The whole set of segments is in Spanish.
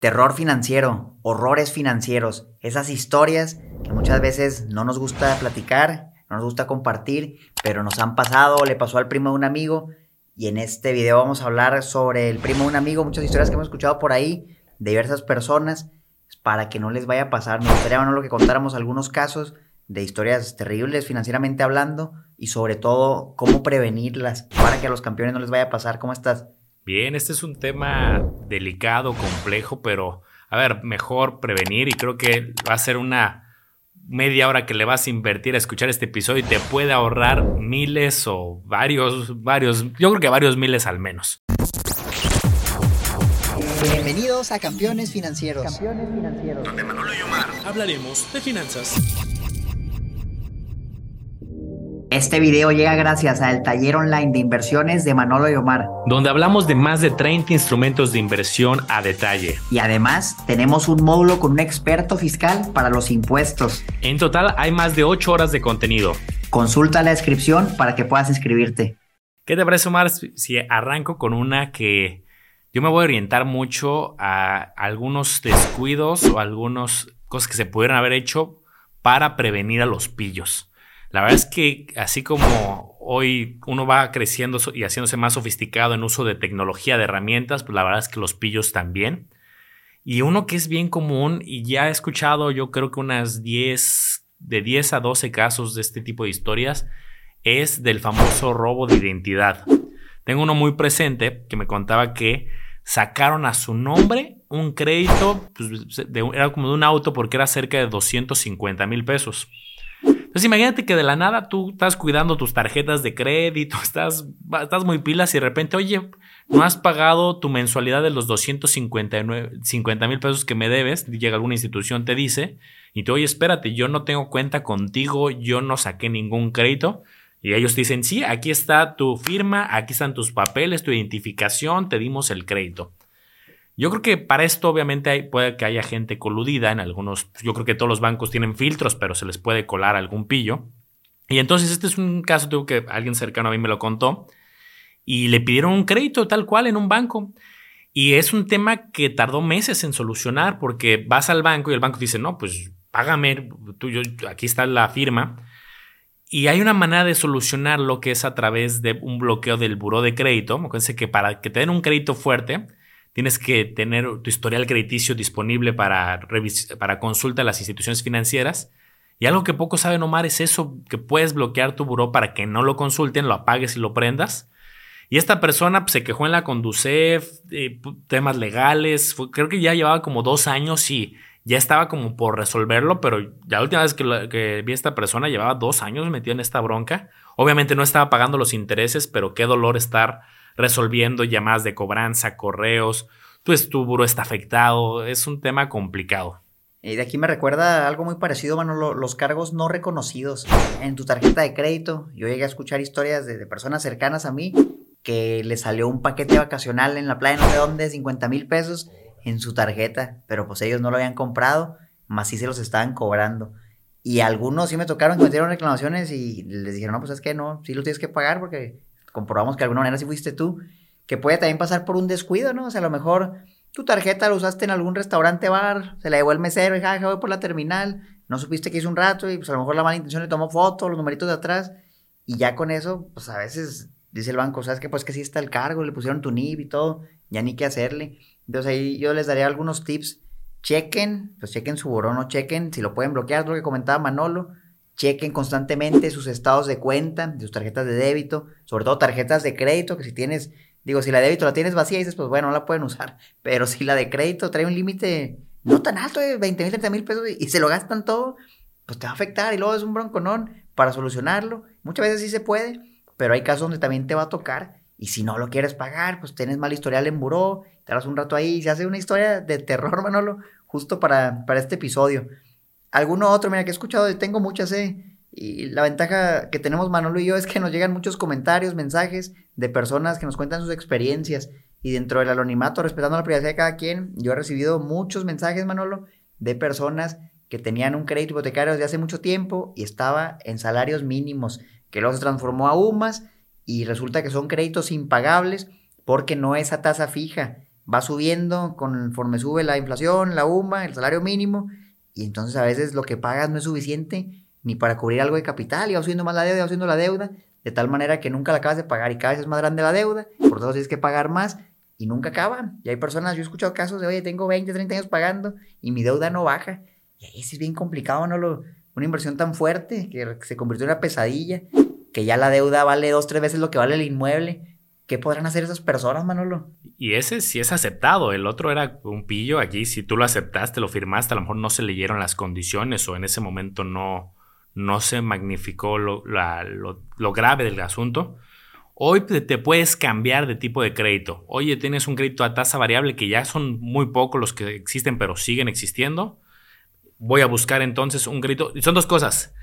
terror financiero, horrores financieros, esas historias que muchas veces no nos gusta platicar, no nos gusta compartir, pero nos han pasado, le pasó al primo de un amigo. Y en este video vamos a hablar sobre el primo de un amigo, muchas historias que hemos escuchado por ahí de diversas personas, para que no les vaya a pasar. Me gustaría, bueno, lo que contáramos algunos casos de historias terribles financieramente hablando y sobre todo cómo prevenirlas para que a los campeones no les vaya a pasar. ¿Cómo estás? Bien, este es un tema delicado, complejo, pero a ver, mejor prevenir y creo que va a ser una media hora que le vas a invertir a escuchar este episodio y te puede ahorrar miles o varios, varios, yo creo que varios miles al menos. Bienvenidos a Campeones Financieros. Campeones Financieros. Donde Manolo y Omar hablaremos de finanzas. Este video llega gracias al taller online de inversiones de Manolo y Omar, donde hablamos de más de 30 instrumentos de inversión a detalle. Y además tenemos un módulo con un experto fiscal para los impuestos. En total hay más de 8 horas de contenido. Consulta la descripción para que puedas inscribirte. ¿Qué te parece, Omar, si arranco con una que yo me voy a orientar mucho a algunos descuidos o algunas cosas que se pudieran haber hecho para prevenir a los pillos? La verdad es que así como hoy uno va creciendo y haciéndose más sofisticado en uso de tecnología, de herramientas, pues la verdad es que los pillos también. Y uno que es bien común y ya he escuchado yo creo que unas 10, de 10 a 12 casos de este tipo de historias, es del famoso robo de identidad. Tengo uno muy presente que me contaba que sacaron a su nombre un crédito, pues, era como de un auto porque era cerca de 250 mil pesos. Entonces imagínate que de la nada tú estás cuidando tus tarjetas de crédito, estás, estás muy pilas y de repente, oye, no has pagado tu mensualidad de los 250 mil pesos que me debes, llega alguna institución, te dice, y te, oye, espérate, yo no tengo cuenta contigo, yo no saqué ningún crédito. Y ellos te dicen, sí, aquí está tu firma, aquí están tus papeles, tu identificación, te dimos el crédito. Yo creo que para esto obviamente puede que haya gente coludida en algunos, pues, yo creo que todos los bancos tienen filtros, pero se les puede colar algún pillo. Y entonces este es un caso tengo que alguien cercano a mí me lo contó y le pidieron un crédito tal cual en un banco. Y es un tema que tardó meses en solucionar porque vas al banco y el banco dice, no, pues págame, tú, yo, aquí está la firma. Y hay una manera de solucionar lo que es a través de un bloqueo del buró de crédito. Acuérdense que para que te den un crédito fuerte, tienes que tener tu historial crediticio disponible para, para consulta a las instituciones financieras. Y algo que poco saben Omar es eso, que puedes bloquear tu buró para que no lo consulten, lo apagues y lo prendas. Y esta persona pues, se quejó en la Conducef, eh, temas legales, creo que ya llevaba como dos años y ya estaba como por resolverlo, pero ya la última vez que, que vi a esta persona llevaba dos años metido en esta bronca. Obviamente no estaba pagando los intereses, pero qué dolor estar resolviendo llamadas de cobranza, correos, tu estúburo está afectado, es un tema complicado. Y de aquí me recuerda algo muy parecido, mano, los cargos no reconocidos en tu tarjeta de crédito. Yo llegué a escuchar historias de, personas cercanas a mí que le salió un paquete vacacional en la playa no sé dónde, 50 mil pesos en su tarjeta, pero pues ellos no lo habían comprado, más sí se los estaban cobrando. Y algunos sí me tocaron que metieron reclamaciones y les dijeron, no, pues es que no, sí lo tienes que pagar porque comprobamos que de alguna manera sí fuiste tú, que puede también pasar por un descuido, ¿no? O sea, a lo mejor tu tarjeta la usaste en algún restaurante bar, se la llevó el mesero y jaja, voy por la terminal, no supiste que hizo un rato y pues a lo mejor la mala intención le tomó foto, los numeritos de atrás y ya con eso, pues a veces dice el banco, ¿sabes qué? Pues que sí está el cargo, le pusieron tu NIB y todo, ya ni qué hacerle. Entonces ahí yo les daría algunos tips. Chequen, pues chequen su buró, no chequen, si lo pueden bloquear, es lo que comentaba Manolo chequen constantemente sus estados de cuenta, sus tarjetas de débito, sobre todo tarjetas de crédito, que si tienes, digo, si la de débito la tienes vacía, dices, pues bueno, no la pueden usar, pero si la de crédito trae un límite no tan alto de 20 mil, 30 mil pesos y se lo gastan todo, pues te va a afectar y luego es un bronconón para solucionarlo. Muchas veces sí se puede, pero hay casos donde también te va a tocar y si no lo quieres pagar, pues tienes mal historial en buró, te das un rato ahí y se hace una historia de terror, Manolo, justo para, para este episodio alguno otro, mira, que he escuchado, tengo muchas, ¿eh? Y la ventaja que tenemos Manolo y yo es que nos llegan muchos comentarios, mensajes de personas que nos cuentan sus experiencias. Y dentro del anonimato, respetando la privacidad de cada quien, yo he recibido muchos mensajes, Manolo, de personas que tenían un crédito hipotecario desde hace mucho tiempo y estaba en salarios mínimos, que luego se transformó a UMAS y resulta que son créditos impagables porque no es a tasa fija. va subiendo conforme sube la inflación, la UMA, el salario mínimo, y entonces a veces lo que pagas no es suficiente ni para cubrir algo de capital, y va subiendo más la deuda, va subiendo la deuda, de tal manera que nunca la acabas de pagar y cada vez es más grande la deuda, por todo tienes que pagar más y nunca acaban. Y hay personas, yo he escuchado casos de, oye, tengo 20, 30 años pagando y mi deuda no baja. Y ahí es bien complicado, ¿no? Lo, una inversión tan fuerte que se convirtió en una pesadilla, que ya la deuda vale dos, tres veces lo que vale el inmueble. ¿Qué podrán hacer esas personas, Manolo? Y ese sí es aceptado. El otro era un pillo. Aquí, si tú lo aceptaste, lo firmaste, a lo mejor no se leyeron las condiciones o en ese momento no, no se magnificó lo, lo, grave del asunto. Hoy te puedes cambiar de tipo de crédito. Oye, tienes un crédito a tasa variable que ya son muy pocos los que existen, pero siguen existiendo. Voy a buscar entonces un crédito. Son dos cosas.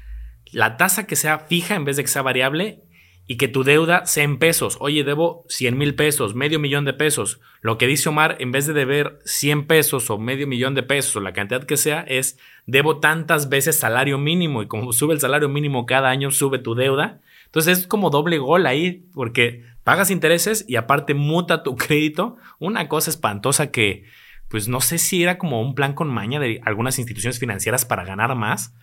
La tasa que sea fija en vez de que sea variable y que tu deuda sea en pesos. Oye, debo 100 mil pesos, medio millón de pesos. Lo que dice Omar, en vez de deber 100 pesos o medio millón de pesos o la cantidad que sea, es debo tantas veces salario mínimo y como sube el salario mínimo cada año, sube tu deuda. Entonces es como doble gol ahí porque pagas intereses y aparte muta tu crédito. Una cosa espantosa que, pues no sé si era como un plan con maña de algunas instituciones financieras para ganar más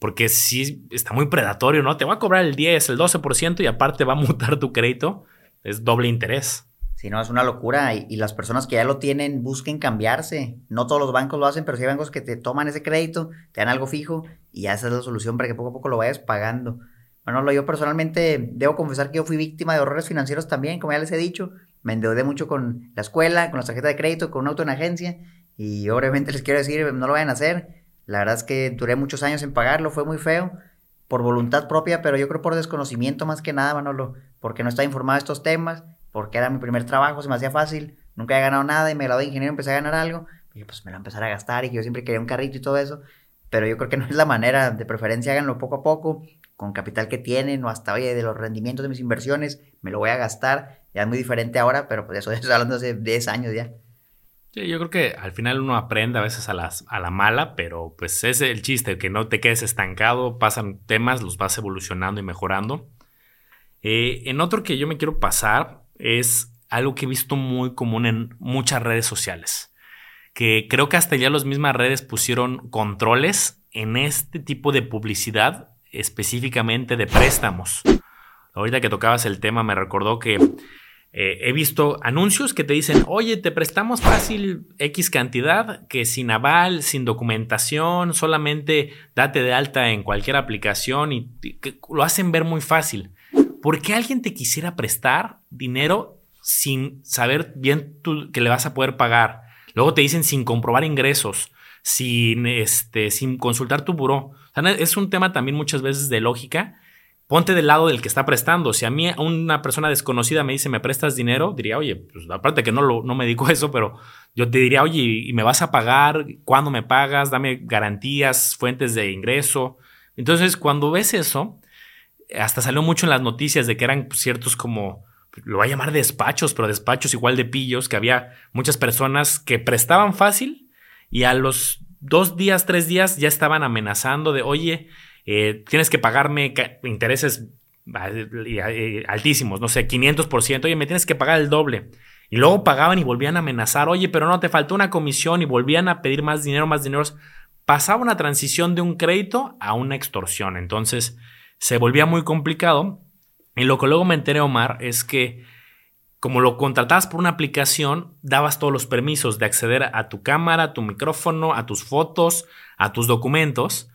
porque sí está muy predatorio, ¿no? Te va a cobrar el 10, el 12% y aparte va a mutar tu crédito. Es doble interés. Sí, no, es una locura. Y, las personas que ya lo tienen busquen cambiarse. No todos los bancos lo hacen, pero sí hay bancos que te toman ese crédito, te dan algo fijo y ya esa es la solución para que poco a poco lo vayas pagando. Bueno, yo personalmente debo confesar que yo fui víctima de errores financieros también, como ya les he dicho. Me endeudé mucho con la escuela, con la tarjeta de crédito, con un auto en agencia. Y obviamente les quiero decir, no lo vayan a hacer la verdad es que duré muchos años en pagarlo, fue muy feo, por voluntad propia, pero yo creo por desconocimiento más que nada, Manolo, porque no estaba informado de estos temas, porque era mi primer trabajo, se me hacía fácil, nunca había ganado nada y me gradué de ingeniero, empecé a ganar algo, y pues me lo empezar a gastar y yo siempre quería un carrito y todo eso, pero yo creo que no es la manera, de preferencia háganlo poco a poco, con capital que tienen o hasta, oye, de los rendimientos de mis inversiones, me lo voy a gastar, ya es muy diferente ahora, pero pues eso estoy hablando hace 10 años ya. Sí, yo creo que al final uno aprende a veces a, las, a la mala, pero pues es el chiste, que no te quedes estancado, pasan temas, los vas evolucionando y mejorando. Eh, en otro que yo me quiero pasar es algo que he visto muy común en muchas redes sociales, que creo que hasta ya las mismas redes pusieron controles en este tipo de publicidad, específicamente de préstamos. Ahorita que tocabas el tema me recordó que eh, he visto anuncios que te dicen, oye, te prestamos fácil X cantidad, que sin aval, sin documentación, solamente date de alta en cualquier aplicación y lo hacen ver muy fácil. ¿Por qué alguien te quisiera prestar dinero sin saber bien que le vas a poder pagar? Luego te dicen sin comprobar ingresos, sin, este, sin consultar tu buró. es un tema también muchas veces de lógica ponte del lado del que está prestando. Si a mí una persona desconocida me dice, ¿me prestas dinero? Diría, oye, pues aparte que no, lo, no me dedico a eso, pero yo te diría, oye, ¿y me vas a pagar? ¿Cuándo me pagas? Dame garantías, fuentes de ingreso. Entonces, cuando ves eso, hasta salió mucho en las noticias de que eran ciertos como, lo voy a llamar despachos, pero despachos igual de pillos, que había muchas personas que prestaban fácil y a los dos días, tres días ya estaban amenazando de, oye, eh, tienes que pagarme intereses eh, altísimos, no sé, 500%, oye, me tienes que pagar el doble. Y luego pagaban y volvían a amenazar, oye, pero no, te faltó una comisión y volvían a pedir más dinero, más dinero. Pasaba una transición de un crédito a una extorsión. Entonces se volvía muy complicado. Y lo que luego me enteré, Omar, es que como lo contratabas por una aplicación, dabas todos los permisos de acceder a tu cámara, a tu micrófono, a tus fotos, a tus documentos.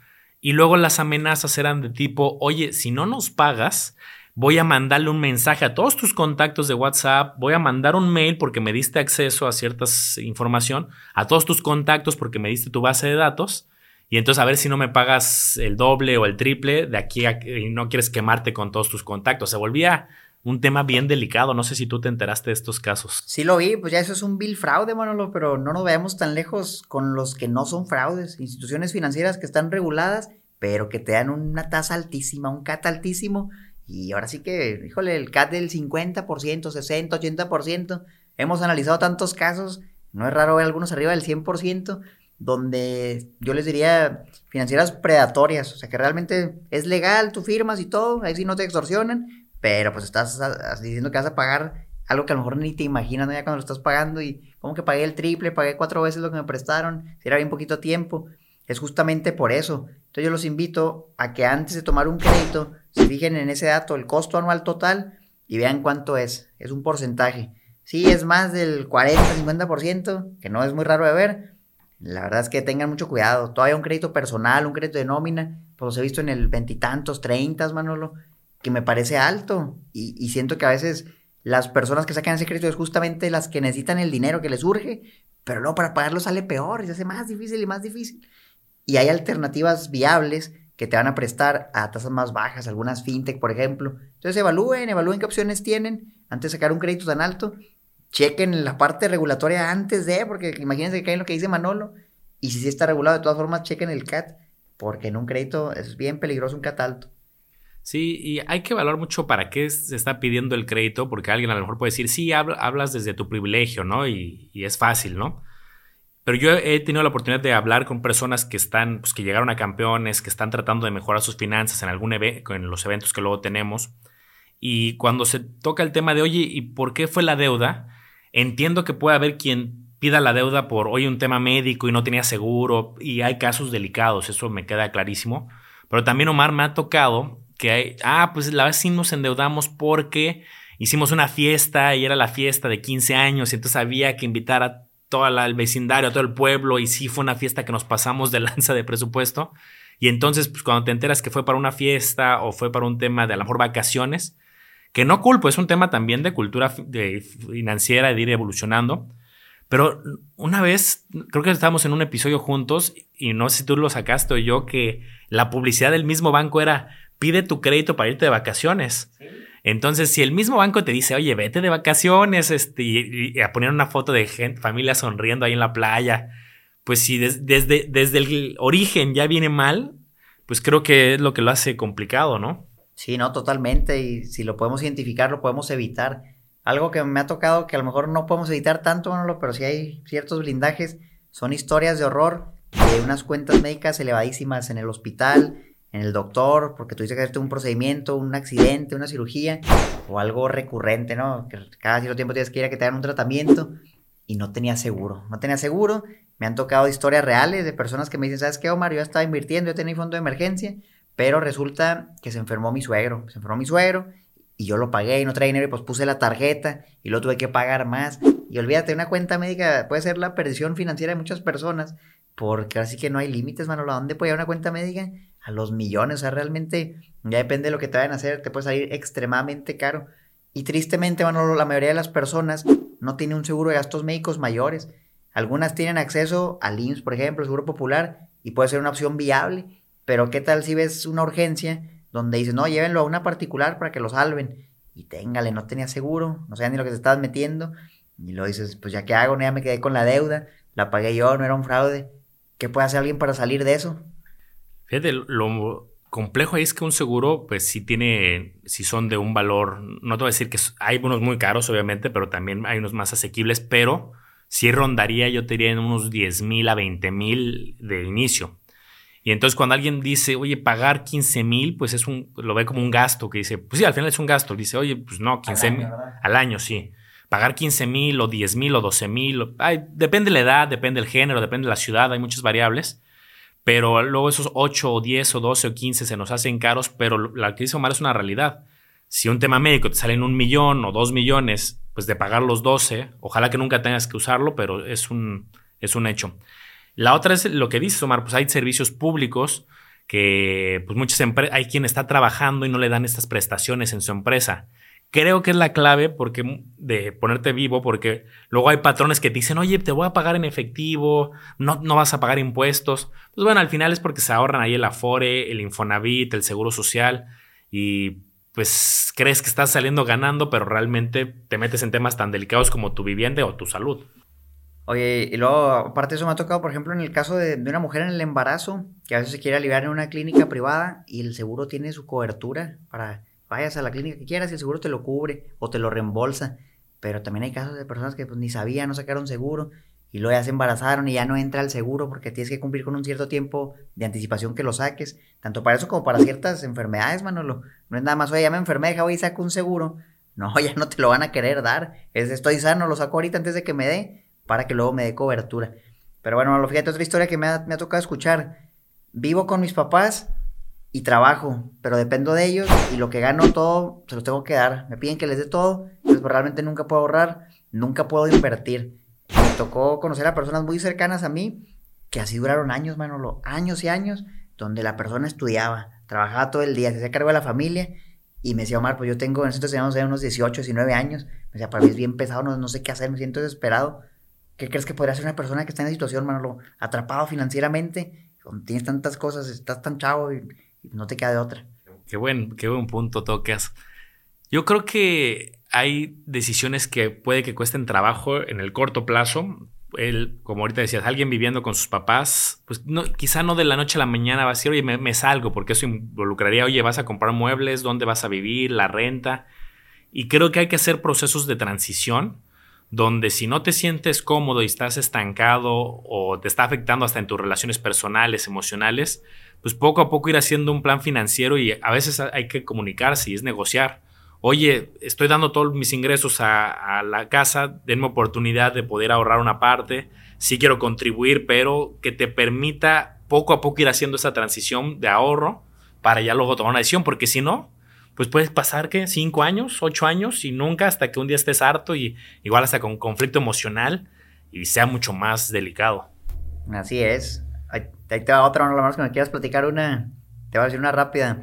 Y luego las amenazas eran de tipo, oye, si no nos pagas, voy a mandarle un mensaje a todos tus contactos de WhatsApp, voy a mandar un mail porque me diste acceso a cierta información, a todos tus contactos porque me diste tu base de datos. Y entonces a ver si no me pagas el doble o el triple de aquí a, y no quieres quemarte con todos tus contactos. Se volvía un tema bien delicado. No sé si tú te enteraste de estos casos. Sí lo vi, pues ya eso es un vil fraude, Manolo, pero no nos veamos tan lejos con los que no son fraudes. Instituciones financieras que están reguladas, pero que te dan una tasa altísima, un CAT altísimo. Y ahora sí que, híjole, el CAT del 50%, 60, 80%. Hemos analizado tantos casos, no es raro ver algunos arriba del 100%, donde yo les diría financieras predatorias, o sea que realmente es legal, tú firmas y todo, ahí sí no te extorsionan, pero pues estás diciendo que vas a pagar algo que a lo mejor ni te imaginas ya cuando lo estás pagando y como que pagué el triple, pagué cuatro veces lo que me prestaron, si era bien poquito tiempo. Es justamente por eso. Entonces yo los invito a que antes de tomar un crédito se fijen en ese dato, el costo anual total y vean cuánto es. Es un porcentaje. Si es más del 40-50%, que no es muy raro de ver. La verdad es que tengan mucho cuidado. Todavía un crédito personal, un crédito de nómina, pues los he visto en el veintitantos, treintas, Manolo, que me parece alto. Y, siento que a veces las personas que sacan ese crédito es justamente las que necesitan el dinero que les urge, pero luego para pagarlo sale peor y se hace más difícil y más difícil. Y hay alternativas viables que te van a prestar a tasas más bajas, algunas fintech, por ejemplo. Entonces evalúen, evalúen qué opciones tienen antes de sacar un crédito tan alto. Chequen la parte regulatoria antes de, porque imagínense que caen lo que dice Manolo. Y si sí está regulado, de todas formas, chequen el CAT, porque en un crédito es bien peligroso un CAT alto. Sí, y hay que evaluar mucho para qué se está pidiendo el crédito, porque alguien a lo mejor puede decir, sí, hablas desde tu privilegio, ¿no? Y, es fácil, ¿no? Pero yo he tenido la oportunidad de hablar con personas que están, pues que llegaron a campeones, que están tratando de mejorar sus finanzas en algún en los eventos que luego tenemos. Y cuando se toca el tema de, oye, ¿y por qué fue la deuda? Entiendo que puede haber quien pida la deuda por, oye, un tema médico y no tenía seguro, y hay casos delicados, eso me queda clarísimo. Pero también, Omar, me ha tocado que hay, ah, pues la vez sí nos endeudamos porque hicimos una fiesta y era la fiesta de 15 años y entonces había que invitar a todo el vecindario, a todo el pueblo, y sí fue una fiesta que nos pasamos de lanza de presupuesto. Y entonces, pues cuando te enteras que fue para una fiesta o fue para un tema de a lo mejor vacaciones, que no culpo, es un tema también de cultura de financiera, de ir evolucionando. Pero una vez, creo que estábamos en un episodio juntos y no sé si tú lo sacaste o yo, que la publicidad del mismo banco era pide tu crédito para irte de vacaciones. Entonces, si el mismo banco te dice, oye, vete de vacaciones, este, y, a poner una foto de gente, familia sonriendo ahí en la playa, pues si desde, desde el origen ya viene mal, pues creo que es lo que lo hace complicado, ¿no? Sí, no, totalmente. Y si lo podemos identificar, lo podemos evitar. Algo que me ha tocado que a lo mejor no podemos evitar tanto, Manolo, pero si hay ciertos blindajes, son historias de horror de unas cuentas médicas elevadísimas en el hospital, en el doctor, porque tuviste que hacerte un procedimiento, un accidente, una cirugía o algo recurrente, ¿no? Que cada cierto tiempo tienes que ir a que te hagan un tratamiento y no tenía seguro. No tenía seguro. Me han tocado historias reales de personas que me dicen, ¿sabes qué, Omar? Yo estaba invirtiendo, yo tenía fondo de emergencia, pero resulta que se enfermó mi suegro. Se enfermó mi suegro y yo lo pagué y no traía dinero y pues puse la tarjeta y lo tuve que pagar más. Y olvídate, una cuenta médica puede ser la perdición financiera de muchas personas porque así que no hay límites, Manolo. ¿A dónde puede ir una cuenta médica? a los millones. O sea, realmente ya depende de lo que te vayan a hacer, te puede salir extremadamente caro. Y tristemente, bueno, la mayoría de las personas no tiene un seguro de gastos médicos mayores. Algunas tienen acceso al IMSS, por ejemplo, Seguro Popular, y puede ser una opción viable. Pero ¿qué tal si ves una urgencia donde dices, no, llévenlo a una particular para que lo salven? Y téngale, no tenía seguro, no sé ni lo que te estabas metiendo. Y lo dices, pues ya qué hago, ya me quedé con la deuda, la pagué yo, no era un fraude. ¿Qué puede hacer alguien para salir de eso? Fíjate, lo complejo ahí es que un seguro, pues sí tiene, si son de un valor, no te voy a decir que hay unos muy caros, obviamente, pero también hay unos más asequibles, pero sí rondaría, yo te diría, en unos 10 mil a 20 mil de inicio. Y entonces cuando alguien dice, oye, pagar 15 mil, pues es un, lo ve como un gasto, que dice, pues sí, al final es un gasto. Dice, oye, pues no, 15 mil al año, sí. Pagar 15 mil o 10 mil o 12 mil, depende de la edad, depende del género, depende de la ciudad, hay muchas variables pero luego esos 8 o 10 o 12 o 15 se nos hacen caros, pero la que dice Omar es una realidad. Si un tema médico te sale en un millón o dos millones, pues de pagar los 12, ojalá que nunca tengas que usarlo, pero es un, es un hecho. La otra es lo que dice Omar, pues hay servicios públicos que pues muchas hay quien está trabajando y no le dan estas prestaciones en su empresa creo que es la clave porque de ponerte vivo, porque luego hay patrones que te dicen, oye, te voy a pagar en efectivo, no, no vas a pagar impuestos. Pues bueno, al final es porque se ahorran ahí el Afore, el Infonavit, el Seguro Social y pues crees que estás saliendo ganando, pero realmente te metes en temas tan delicados como tu vivienda o tu salud. Oye, y luego, aparte de eso, me ha tocado, por ejemplo, en el caso de, de, una mujer en el embarazo, que a veces se quiere aliviar en una clínica privada y el seguro tiene su cobertura para vayas a la clínica que quieras y el seguro te lo cubre o te lo reembolsa. Pero también hay casos de personas que pues, ni sabían, no sacaron seguro y luego ya se embarazaron y ya no entra el seguro porque tienes que cumplir con un cierto tiempo de anticipación que lo saques, tanto para eso como para ciertas enfermedades, Manolo. No es nada más, oye, ya me enfermé, deja y saco un seguro no, ya no te lo van a querer dar. Es, estoy sano, lo saco ahorita antes de que me dé, para que luego me dé cobertura. Pero bueno, fíjate, otra historia que me ha, tocado escuchar. Vivo con mis papás y trabajo, pero dependo de ellos y lo que gano todo se los tengo que dar. Me piden que les dé todo, pues realmente nunca puedo ahorrar, nunca puedo invertir. Me tocó conocer a personas muy cercanas a mí que así duraron años, Manolo, años y años, donde la persona estudiaba, trabajaba todo el día, se hacía cargo de la familia y me decía, Omar, pues yo tengo, en ese entonces unos 18, 19 años. Me decía, para mí es bien pesado, no, no sé qué hacer, me siento desesperado. ¿Qué crees que podría ser una persona que está en esa situación, Manolo? Atrapado financieramente, tienes tantas cosas, estás tan chavo y, no te queda de otra. Qué buen, qué buen punto tocas. Yo creo que hay decisiones que puede que cuesten trabajo en el corto plazo, él, como ahorita decías, alguien viviendo con sus papás, pues no, quizá no de la noche a la mañana va a decir, oye, me, salgo, porque eso involucraría, oye, vas a comprar muebles, dónde vas a vivir, la renta. Y creo que hay que hacer procesos de transición donde si no te sientes cómodo y estás estancado o te está afectando hasta en tus relaciones personales, emocionales, pues poco a poco ir haciendo un plan financiero y a veces hay que comunicarse y es negociar. Oye, estoy dando todos mis ingresos a, la casa, denme oportunidad de poder ahorrar una parte, sí quiero contribuir, pero que te permita poco a poco ir haciendo esa transición de ahorro para ya luego tomar una decisión, porque si no, pues puedes pasar que cinco años, ocho años y nunca hasta que un día estés harto y igual hasta con conflicto emocional y sea mucho más delicado. Así es. Ahí, te va otra, no lo más que me quieras platicar una, te voy a decir una rápida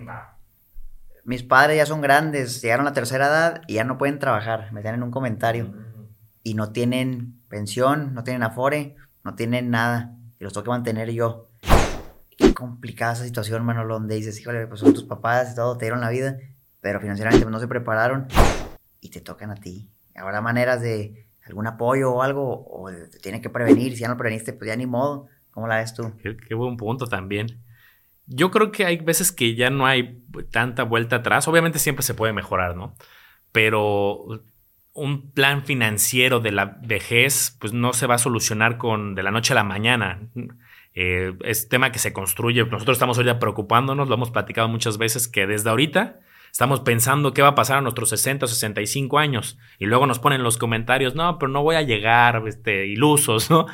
mis padres ya son grandes, llegaron a la tercera edad y ya no pueden trabajar, me dan en un comentario. Mm. Y no tienen pensión, no tienen afore, no tienen nada. Y los tengo que mantener yo. Qué complicada esa situación, Manolo, donde dices, híjole, pues son tus papás y todo, te dieron la vida, pero financieramente pues, no se prepararon y te tocan a ti. Habrá maneras de algún apoyo o algo, o te que prevenir, si ya no preveniste, pues ya ni modo. ¿Cómo la ves tú? qué buen punto también. Yo creo que hay veces que ya no hay tanta vuelta atrás. Obviamente siempre se puede mejorar, ¿no? Pero un plan financiero de la vejez, pues no se va a solucionar con de la noche a la mañana. Eh, es tema que se construye. Nosotros estamos ahorita preocupándonos, lo hemos platicado muchas veces, que desde ahorita estamos pensando qué va a pasar a nuestros 60 o 65 años. Y luego nos ponen los comentarios, no, pero no voy a llegar, este, ilusos, ¿no?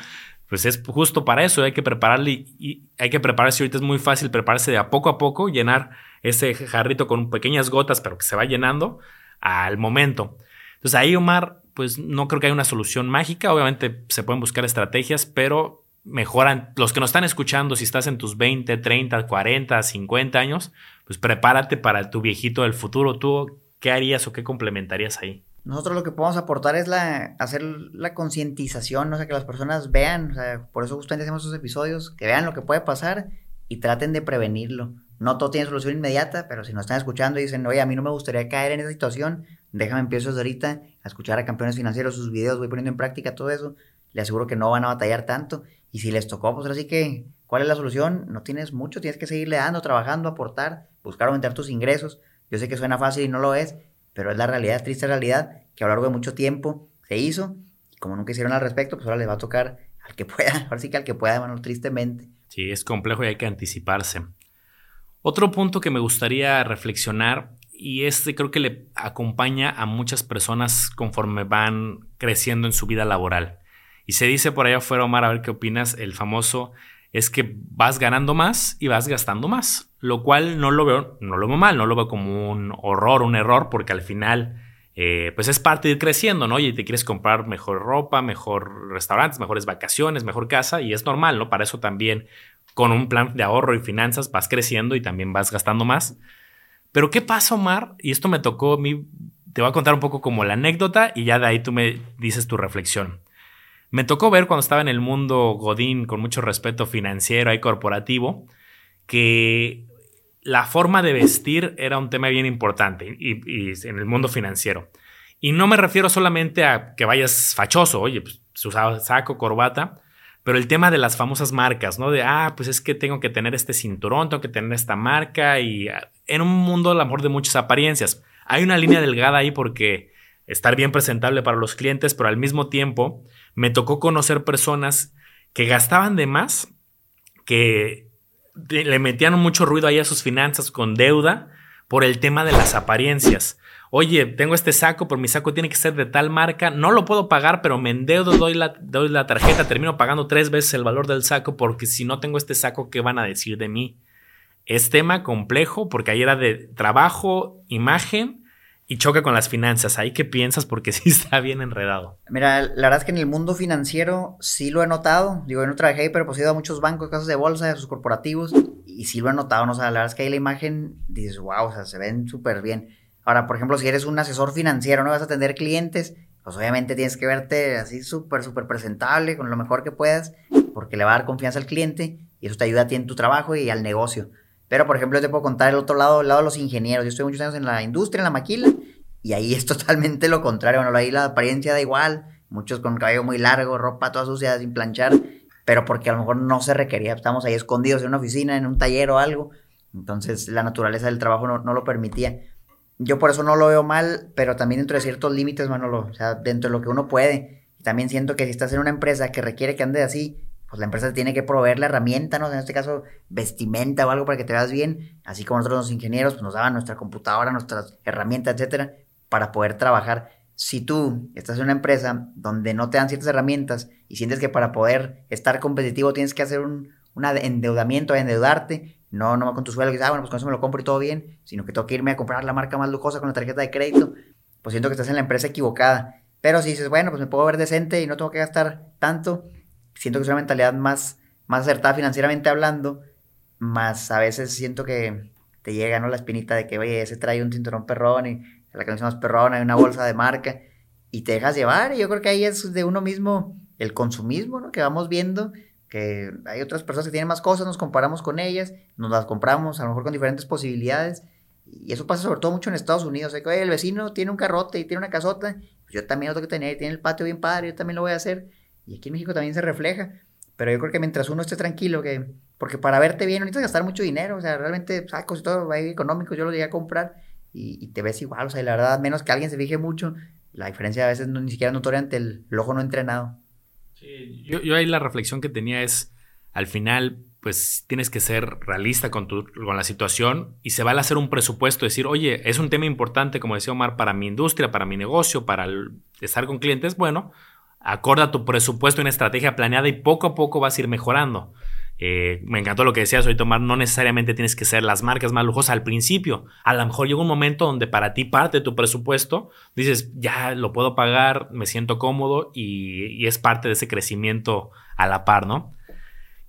pues es justo para eso, hay que prepararle y hay que prepararse, ahorita es muy fácil prepararse de a poco a poco, llenar ese jarrito con pequeñas gotas, pero que se va llenando al momento. Entonces ahí, Omar, pues no creo que haya una solución mágica, obviamente se pueden buscar estrategias, pero mejoran, los que nos están escuchando, si estás en tus 20, 30, 40, 50 años, pues prepárate para tu viejito del futuro, tú, ¿qué harías o qué complementarías ahí? Nosotros lo que podemos aportar es la, hacer la concientización, o sea, que las personas vean, o sea, por eso justamente hacemos esos episodios, que vean lo que puede pasar y traten de prevenirlo. No todo tiene solución inmediata, pero si nos están escuchando y dicen, oye, a mí no me gustaría caer en esa situación, déjame empiezo ahorita a escuchar a campeones financieros, sus videos, voy poniendo en práctica todo eso, le aseguro que no van a batallar tanto. Y si les tocó, pues ahora sí que, ¿cuál es la solución? No tienes mucho, tienes que seguirle dando, trabajando, aportar, buscar aumentar tus ingresos. Yo sé que suena fácil y no lo es, pero es la realidad, triste realidad, que a lo largo de mucho tiempo se hizo, y como nunca hicieron al respecto, pues ahora les va a tocar al que pueda, ahora sí que al que pueda, bueno, tristemente. Sí, es complejo y hay que anticiparse. Otro punto que me gustaría reflexionar, y este creo que le acompaña a muchas personas conforme van creciendo en su vida laboral. Y se dice por allá afuera, Omar, a ver qué opinas, el famoso es que vas ganando más y vas gastando más, lo cual no lo veo, no lo veo mal, no lo veo como un horror, un error, porque al final, eh, pues es parte de ir creciendo, ¿no? Y te quieres comprar mejor ropa, mejor restaurantes, mejores vacaciones, mejor casa, y es normal, ¿no? Para eso también con un plan de ahorro y finanzas vas creciendo y también vas gastando más. Pero ¿qué pasa, Omar? Y esto me tocó a mí, te voy a contar un poco como la anécdota y ya de ahí tú me dices tu reflexión. Me tocó ver cuando estaba en el mundo Godín con mucho respeto financiero y corporativo que la forma de vestir era un tema bien importante y, en el mundo financiero. Y no me refiero solamente a que vayas fachoso, oye, pues saco, corbata, pero el tema de las famosas marcas, ¿no? De, ah, pues es que tengo que tener este cinturón, tengo que tener esta marca y ah, en un mundo, el amor de muchas apariencias. Hay una línea delgada ahí porque estar bien presentable para los clientes, pero al mismo tiempo me tocó conocer personas que gastaban de más, que le metían mucho ruido ahí a sus finanzas con deuda por el tema de las apariencias. oye, tengo este saco, pero mi saco tiene que ser de tal marca, no lo puedo pagar, pero me endeudo, doy la, doy la tarjeta, termino pagando tres veces el valor del saco porque si no tengo este saco, ¿qué van a decir de mí? Es tema complejo porque ahí era de trabajo, imagen y choca con las finanzas. ¿Ahí qué piensas? Porque sí está bien enredado. Mira, la verdad es que en el mundo financiero sí lo he notado. Digo, yo no trabajé, pero pues he ido a muchos bancos, casas de bolsa, de sus corporativos y sí lo he notado. ¿no? O sea, la verdad es que ahí la imagen dices, wow, o sea, se ven súper bien. Ahora, por ejemplo, si eres un asesor financiero, no vas a atender clientes, pues obviamente tienes que verte así súper, súper presentable, con lo mejor que puedas, porque le va a dar confianza al cliente y eso te ayuda a ti en tu trabajo y al negocio. Pero, por ejemplo, yo te puedo contar el otro lado, el lado de los ingenieros. Yo estoy muchos años en la industria, en la maquila, y ahí es totalmente lo contrario. Bueno, ahí la apariencia da igual. Muchos con cabello muy largo, ropa toda sucia, sin planchar, pero porque a lo mejor no se requería. Estamos ahí escondidos en una oficina, en un taller o algo. Entonces, la naturaleza del trabajo no, no lo permitía. Yo por eso no lo veo mal, pero también dentro de ciertos límites, Manolo. O sea, dentro de lo que uno puede. También siento que si estás en una empresa que requiere que andes así, pues la empresa tiene que proveer la herramienta, ¿no? En este caso, vestimenta o algo para que te veas bien, así como nosotros los ingenieros, pues nos daban nuestra computadora, nuestras herramientas, etcétera, para poder trabajar. Si tú estás en una empresa donde no te dan ciertas herramientas y sientes que para poder estar competitivo tienes que hacer un, endeudamiento, endeudarte, no, no con tu sueldo, que ah, bueno, pues con eso me lo compro y todo bien, sino que tengo que irme a comprar la marca más lujosa con la tarjeta de crédito, pues siento que estás en la empresa equivocada. Pero si dices, bueno, pues me puedo ver decente y no tengo que gastar tanto, siento que es una mentalidad más, más acertada financieramente hablando, más a veces siento que te llega ¿no? la espinita de que, oye, ese trae un cinturón perrón y la canción más perrón, hay una bolsa de marca y te dejas llevar. Y yo creo que ahí es de uno mismo el consumismo, ¿no? Que vamos viendo que hay otras personas que tienen más cosas, nos comparamos con ellas, nos las compramos a lo mejor con diferentes posibilidades. Y eso pasa sobre todo mucho en Estados Unidos. O que, el vecino tiene un carrote y tiene una casota, pues yo también lo tengo que tener, tiene el patio bien padre, yo también lo voy a hacer. Y aquí en México también se refleja. Pero yo creo que mientras uno esté tranquilo, que porque para verte bien no necesitas gastar mucho dinero, o sea, realmente sacos y todo, ahí económico, yo lo llegué a comprar y, te ves igual, o sea, la verdad, menos que alguien se fije mucho, la diferencia a veces no, ni siquiera es notoria ante el, ojo no entrenado. Sí, yo, yo ahí la reflexión que tenía es, al final, pues tienes que ser realista con, tu, con la situación y se va a hacer un presupuesto, decir, oye, es un tema importante, como decía Omar, para mi industria, para mi negocio, para estar con clientes, bueno, acorda tu presupuesto y una estrategia planeada y poco a poco vas a ir mejorando. Eh, me encantó lo que decías hoy, Tomar. No necesariamente tienes que ser las marcas más lujosas al principio. A lo mejor llega un momento donde para ti parte de tu presupuesto dices, ya lo puedo pagar, me siento cómodo y, es parte de ese crecimiento a la par, ¿no?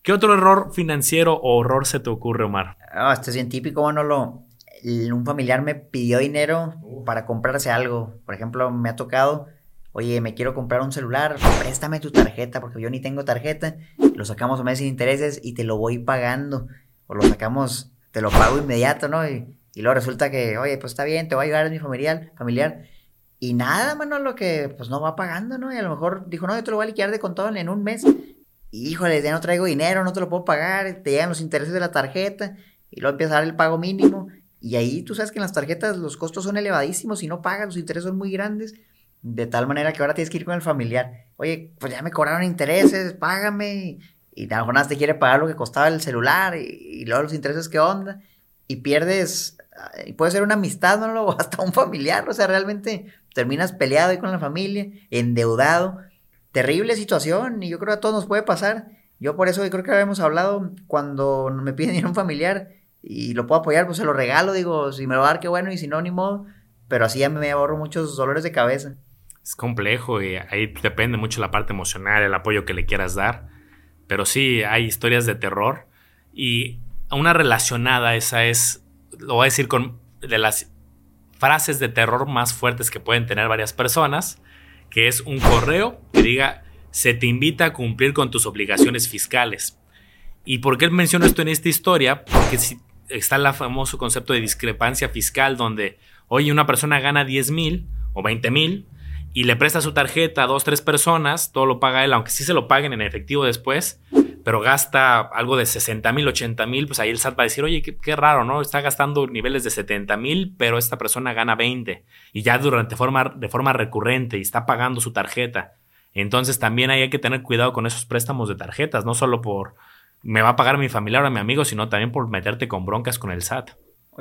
¿Qué otro error financiero o horror se te ocurre, Omar? Ah, este es bien típico, lo Un familiar me pidió dinero para comprarse algo. Por ejemplo, me ha tocado oye, me quiero comprar un celular, préstame tu tarjeta porque yo ni tengo tarjeta, lo sacamos a meses sin intereses y te lo voy pagando, o lo sacamos, te lo pago inmediato, ¿no? Y, luego resulta que, oye, pues está bien, te voy a ayudar a mi familiar, familiar, y nada, mano, lo que pues no va pagando, ¿no? Y a lo mejor dijo, no, yo te lo voy a liquidar de contado en un mes, y, híjole, ya no traigo dinero, no te lo puedo pagar, te llegan los intereses de la tarjeta, y luego empieza a dar el pago mínimo, y ahí tú sabes que en las tarjetas los costos son elevadísimos, y no pagas, los intereses son muy grandes, de tal manera que ahora tienes que ir con el familiar. Oye, pues ya me cobraron intereses, págame. Y, a lo mejor te quiere pagar lo que costaba el celular y, luego los intereses, ¿qué onda? Y pierdes, y puede ser una amistad, ¿no? O hasta un familiar, o sea, realmente terminas peleado ahí con la familia, endeudado. Terrible situación y yo creo que a todos nos puede pasar. Yo por eso creo que habíamos hablado cuando me piden ir a un familiar y lo puedo apoyar, pues se lo regalo, digo, si me lo va a dar, qué bueno, y si no, ni modo. Pero así ya me ahorro muchos dolores de cabeza es complejo y ahí depende mucho la parte emocional, el apoyo que le quieras dar. Pero sí, hay historias de terror y una relacionada esa es, lo voy a decir con de las frases de terror más fuertes que pueden tener varias personas, que es un correo que diga, se te invita a cumplir con tus obligaciones fiscales. ¿Y por qué menciono esto en esta historia? Porque si está el famoso concepto de discrepancia fiscal donde, oye, una persona gana 10 mil o 20 mil, y le presta su tarjeta a dos, tres personas, todo lo paga él, aunque sí se lo paguen en efectivo después, pero gasta algo de 60 mil, 80 mil, pues ahí el SAT va a decir, oye, qué, raro, ¿no? Está gastando niveles de 70 mil, pero esta persona gana 20 y ya durante forma, de forma recurrente y está pagando su tarjeta. Entonces también hay que tener cuidado con esos préstamos de tarjetas, no solo por me va a pagar mi familiar o mi amigo, sino también por meterte con broncas con el SAT.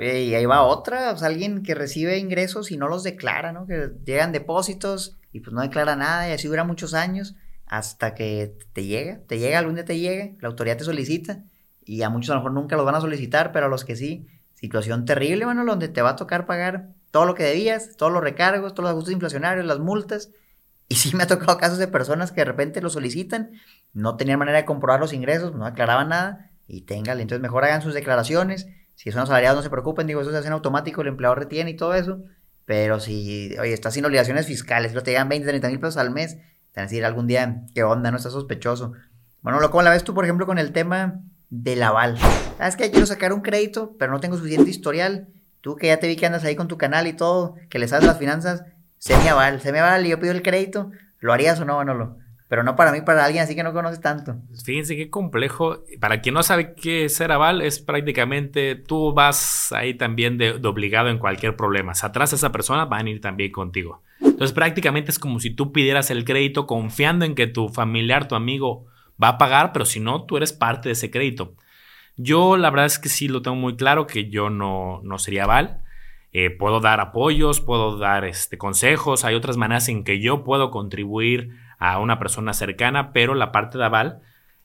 Y ahí va otra, alguien que recibe ingresos y no los declara, ¿no? Que llegan depósitos y pues no declara nada y así dura muchos años hasta que te llega, te llega, algún día te llega, la autoridad te solicita y a muchos a lo mejor nunca los van a solicitar, pero a los que sí, situación terrible, bueno, donde te va a tocar pagar todo lo que debías, todos los recargos, todos los ajustes inflacionarios, las multas. Y sí me ha tocado casos de personas que de repente lo solicitan, no tenían manera de comprobar los ingresos, no aclaraban nada y téngale, entonces mejor hagan sus declaraciones. Si son asalariados, no se preocupen, digo, eso se hace en automático, el empleador retiene y todo eso. Pero si, oye, estás sin obligaciones fiscales, lo te llegan 20, 30 mil pesos al mes, te van a decir algún día, ¿qué onda? No está sospechoso. Bueno, ¿cómo la ves tú, por ejemplo, con el tema del aval? ¿Sabes que Quiero sacar un crédito, pero no tengo suficiente historial. Tú que ya te vi que andas ahí con tu canal y todo, que le sabes las finanzas, se me aval, se me aval y yo pido el crédito, ¿lo harías o no, Manolo? Pero no para mí, para alguien así que no conoce tanto. Fíjense qué complejo. Para quien no sabe qué es ser aval, es prácticamente tú vas ahí también de, obligado en cualquier problema. Si atrás esa persona, van a ir también contigo. Entonces prácticamente es como si tú pidieras el crédito confiando en que tu familiar, tu amigo va a pagar, pero si no, tú eres parte de ese crédito. Yo la verdad es que sí lo tengo muy claro que yo no, no sería aval. Eh, puedo dar apoyos, puedo dar este, consejos, hay otras maneras en que yo puedo contribuir a una persona cercana, pero la parte de aval,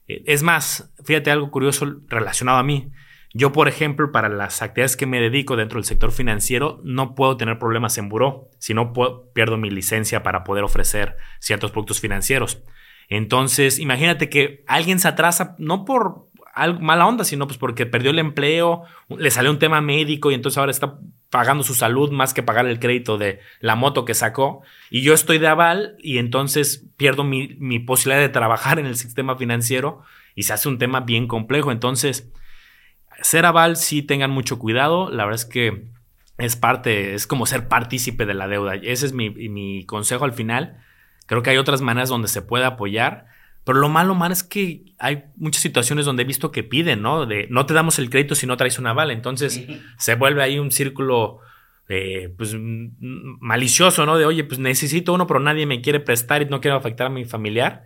eh, es más, fíjate algo curioso relacionado a mí. Yo, por ejemplo, para las actividades que me dedico dentro del sector financiero, no puedo tener problemas en buró, si no pierdo mi licencia para poder ofrecer ciertos productos financieros. Entonces, imagínate que alguien se atrasa, no por algo, mala onda, sino pues porque perdió el empleo, le salió un tema médico y entonces ahora está pagando su salud más que pagar el crédito de la moto que sacó. Y yo estoy de aval y entonces pierdo mi, mi posibilidad de trabajar en el sistema financiero y se hace un tema bien complejo. Entonces, ser aval sí tengan mucho cuidado. La verdad es que es parte, es como ser partícipe de la deuda. Ese es mi, mi consejo al final. Creo que hay otras maneras donde se puede apoyar pero lo malo, man, es que hay muchas situaciones donde he visto que piden, ¿no? De no te damos el crédito si no traes una bala. Entonces se vuelve ahí un círculo, eh, pues, malicioso, ¿no? De, oye, pues necesito uno, pero nadie me quiere prestar y no quiero afectar a mi familiar.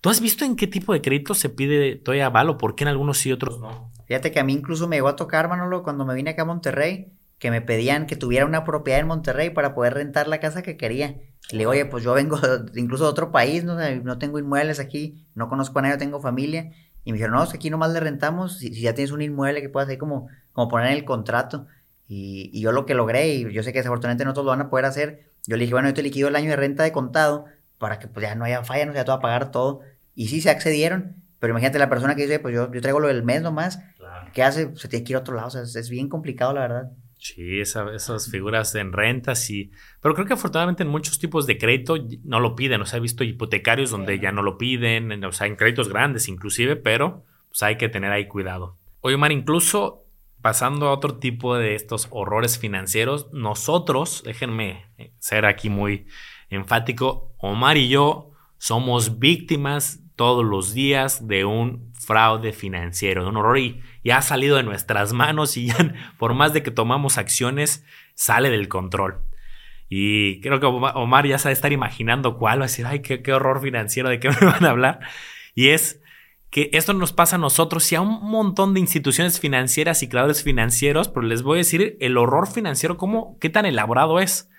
¿Tú has visto en qué tipo de crédito se pide todavía aval o por qué en algunos sí y otros no? Fíjate que a mí incluso me llegó a tocar, Manolo, cuando me vine acá a Monterrey, que me pedían que tuviera una propiedad en Monterrey para poder rentar la casa que quería le digo, oye, pues yo vengo incluso de otro país, ¿no? no tengo inmuebles aquí, no conozco a nadie, tengo familia. Y me dijeron, no, es que aquí nomás le rentamos si, ya tienes un inmueble que puedas ahí como, como poner en el contrato. Y, y, yo lo que logré, y yo sé que desafortunadamente no todos lo van a poder hacer, yo le dije, bueno, yo te liquido el año de renta de contado para que pues ya no haya falla, no sea todo a pagar todo. Y sí se accedieron, pero imagínate la persona que dice, pues yo, yo traigo lo del mes nomás, ¿qué hace? Se tiene que ir a otro lado, o sea, es bien complicado la verdad. Sí, esas figuras en rentas y... Pero creo que afortunadamente en muchos tipos de crédito no lo piden. O sea, he visto hipotecarios donde ya no lo piden, o sea, en créditos grandes inclusive, pero pues hay que tener ahí cuidado. Oye, Omar, incluso pasando a otro tipo de estos horrores financieros, nosotros, déjenme ser aquí muy enfático, Omar y yo somos víctimas todos los días de un fraude financiero, de un horror y ya ha salido de nuestras manos y ya por más de que tomamos acciones, sale del control. Y creo que Omar ya sabe estar imaginando cuál, va a decir, ay, qué, qué horror financiero, de qué me van a hablar. Y es que esto nos pasa a nosotros y a un montón de instituciones financieras y creadores financieros, pero les voy a decir el horror financiero, cómo, qué tan elaborado es.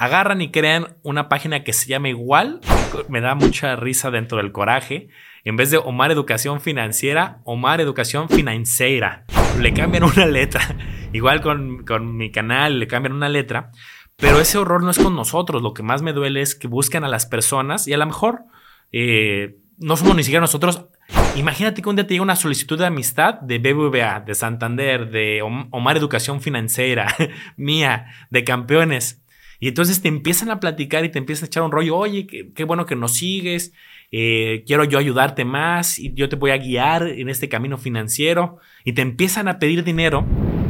Agarran y crean una página que se llama igual, me da mucha risa dentro del coraje, en vez de Omar Educación Financiera, Omar Educación Financiera. Le cambian una letra. Igual con, mi canal, le cambian una letra. Pero ese horror no es con nosotros. Lo que más me duele es que buscan a las personas y a lo mejor eh, no somos ni siquiera nosotros. Imagínate que un día te llega una solicitud de amistad de BBVA, de Santander, de Omar Educación Financiera, mía, de campeones. Y entonces te empiezan a platicar y te empiezan a echar un rollo, oye, qué bueno que nos sigues, eh, quiero yo ayudarte más y yo te voy a guiar en este camino financiero y te empiezan a pedir dinero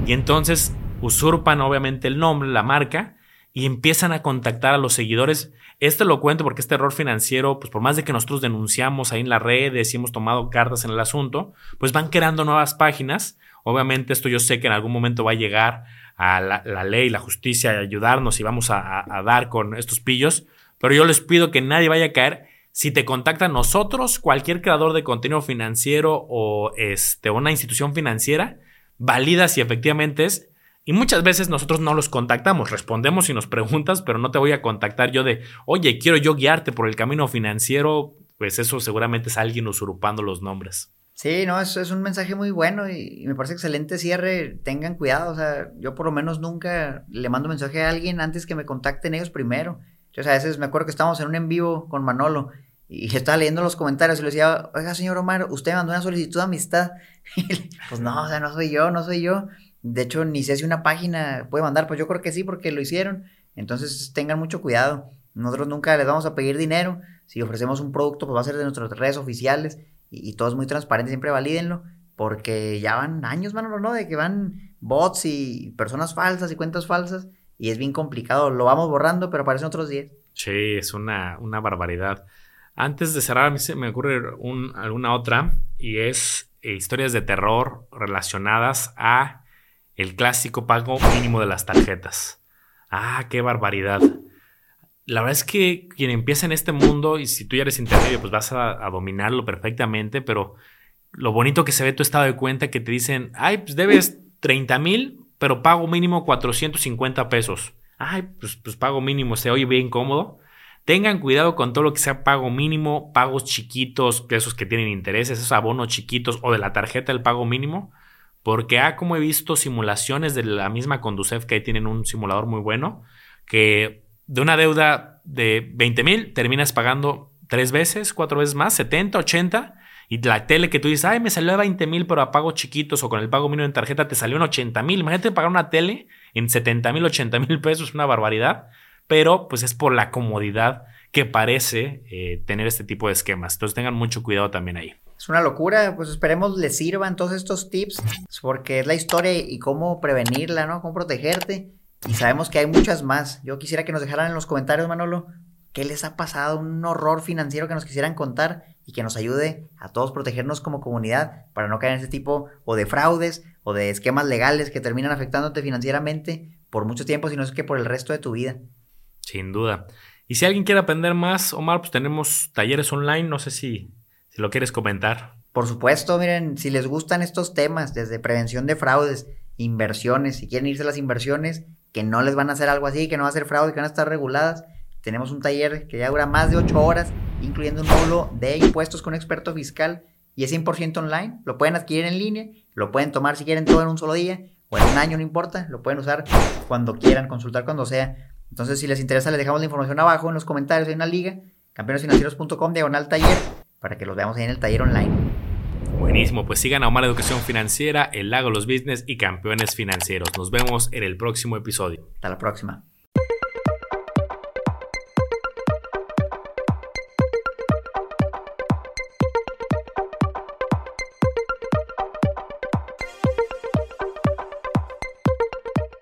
y entonces usurpan obviamente el nombre, la marca y empiezan a contactar a los seguidores. Esto lo cuento porque este error financiero, pues por más de que nosotros denunciamos ahí en las redes y hemos tomado cartas en el asunto, pues van creando nuevas páginas. Obviamente esto yo sé que en algún momento va a llegar a la, ley, la justicia, a ayudarnos y vamos a, dar con estos pillos, pero yo les pido que nadie vaya a caer. Si te contactan nosotros, cualquier creador de contenido financiero o este, una institución financiera, valida si efectivamente es. Y muchas veces nosotros no los contactamos, respondemos y nos preguntas, pero no te voy a contactar yo de, oye, quiero yo guiarte por el camino financiero, pues eso seguramente es alguien usurpando los nombres. Sí, no, eso es un mensaje muy bueno y, me parece excelente cierre. Tengan cuidado, o sea, yo por lo menos nunca le mando mensaje a alguien antes que me contacten ellos primero. Yo, o sea, a veces me acuerdo que estábamos en un en vivo con Manolo y estaba leyendo los comentarios y le decía, oiga, señor Omar, usted mandó una solicitud de amistad. pues no, o sea, no soy yo, no soy yo. De hecho, ni sé si una página puede mandar, pues yo creo que sí, porque lo hicieron. Entonces, tengan mucho cuidado. Nosotros nunca les vamos a pedir dinero. Si ofrecemos un producto, pues va a ser de nuestras redes oficiales y, todo es muy transparente, siempre valídenlo, porque ya van años, mano, ¿no? De que van bots y personas falsas y cuentas falsas y es bien complicado. Lo vamos borrando, pero aparecen otros días. Sí, es una, una barbaridad. Antes de cerrar, a mí se me ocurre alguna otra y es eh, historias de terror relacionadas a el clásico pago mínimo de las tarjetas. Ah, qué barbaridad. La verdad es que quien empieza en este mundo, y si tú ya eres intermedio, pues vas a, dominarlo perfectamente, pero lo bonito que se ve tu estado de cuenta que te dicen, ay, pues debes 30 mil, pero pago mínimo 450 pesos. Ay, pues, pues pago mínimo, se oye bien cómodo. Tengan cuidado con todo lo que sea pago mínimo, pagos chiquitos, esos que tienen intereses, esos abonos chiquitos o de la tarjeta del pago mínimo. Porque, ah, como he visto simulaciones de la misma Conducef que ahí tienen un simulador muy bueno, que de una deuda de 20 mil terminas pagando tres veces, cuatro veces más, 70, 80. Y la tele que tú dices, ay, me salió de 20 mil, pero a pagos chiquitos o con el pago mínimo en tarjeta te salió en 80 mil. Imagínate pagar una tele en 70 mil, 80 mil pesos, una barbaridad. Pero pues es por la comodidad que parece eh, tener este tipo de esquemas. Entonces tengan mucho cuidado también ahí. Es una locura, pues esperemos les sirvan todos estos tips, porque es la historia y cómo prevenirla, ¿no? Cómo protegerte. Y sabemos que hay muchas más. Yo quisiera que nos dejaran en los comentarios, Manolo, qué les ha pasado, un horror financiero que nos quisieran contar y que nos ayude a todos protegernos como comunidad para no caer en ese tipo o de fraudes o de esquemas legales que terminan afectándote financieramente por mucho tiempo, sino es que por el resto de tu vida. Sin duda. Y si alguien quiere aprender más, Omar, pues tenemos talleres online, no sé si si lo quieres comentar. Por supuesto, miren, si les gustan estos temas, desde prevención de fraudes, inversiones, si quieren irse a las inversiones, que no les van a hacer algo así, que no va a ser fraude, que van a estar reguladas, tenemos un taller que ya dura más de 8 horas, incluyendo un módulo de impuestos con experto fiscal y es 100% online. Lo pueden adquirir en línea, lo pueden tomar si quieren todo en un solo día o en un año, no importa, lo pueden usar cuando quieran, consultar cuando sea. Entonces, si les interesa, les dejamos la información abajo en los comentarios, hay una liga, campeonesfinancieros.com, diagonal taller para que los veamos ahí en el taller online. Buenísimo, pues sigan a Omar Educación Financiera, El Lago Los Business y Campeones Financieros. Nos vemos en el próximo episodio. Hasta la próxima.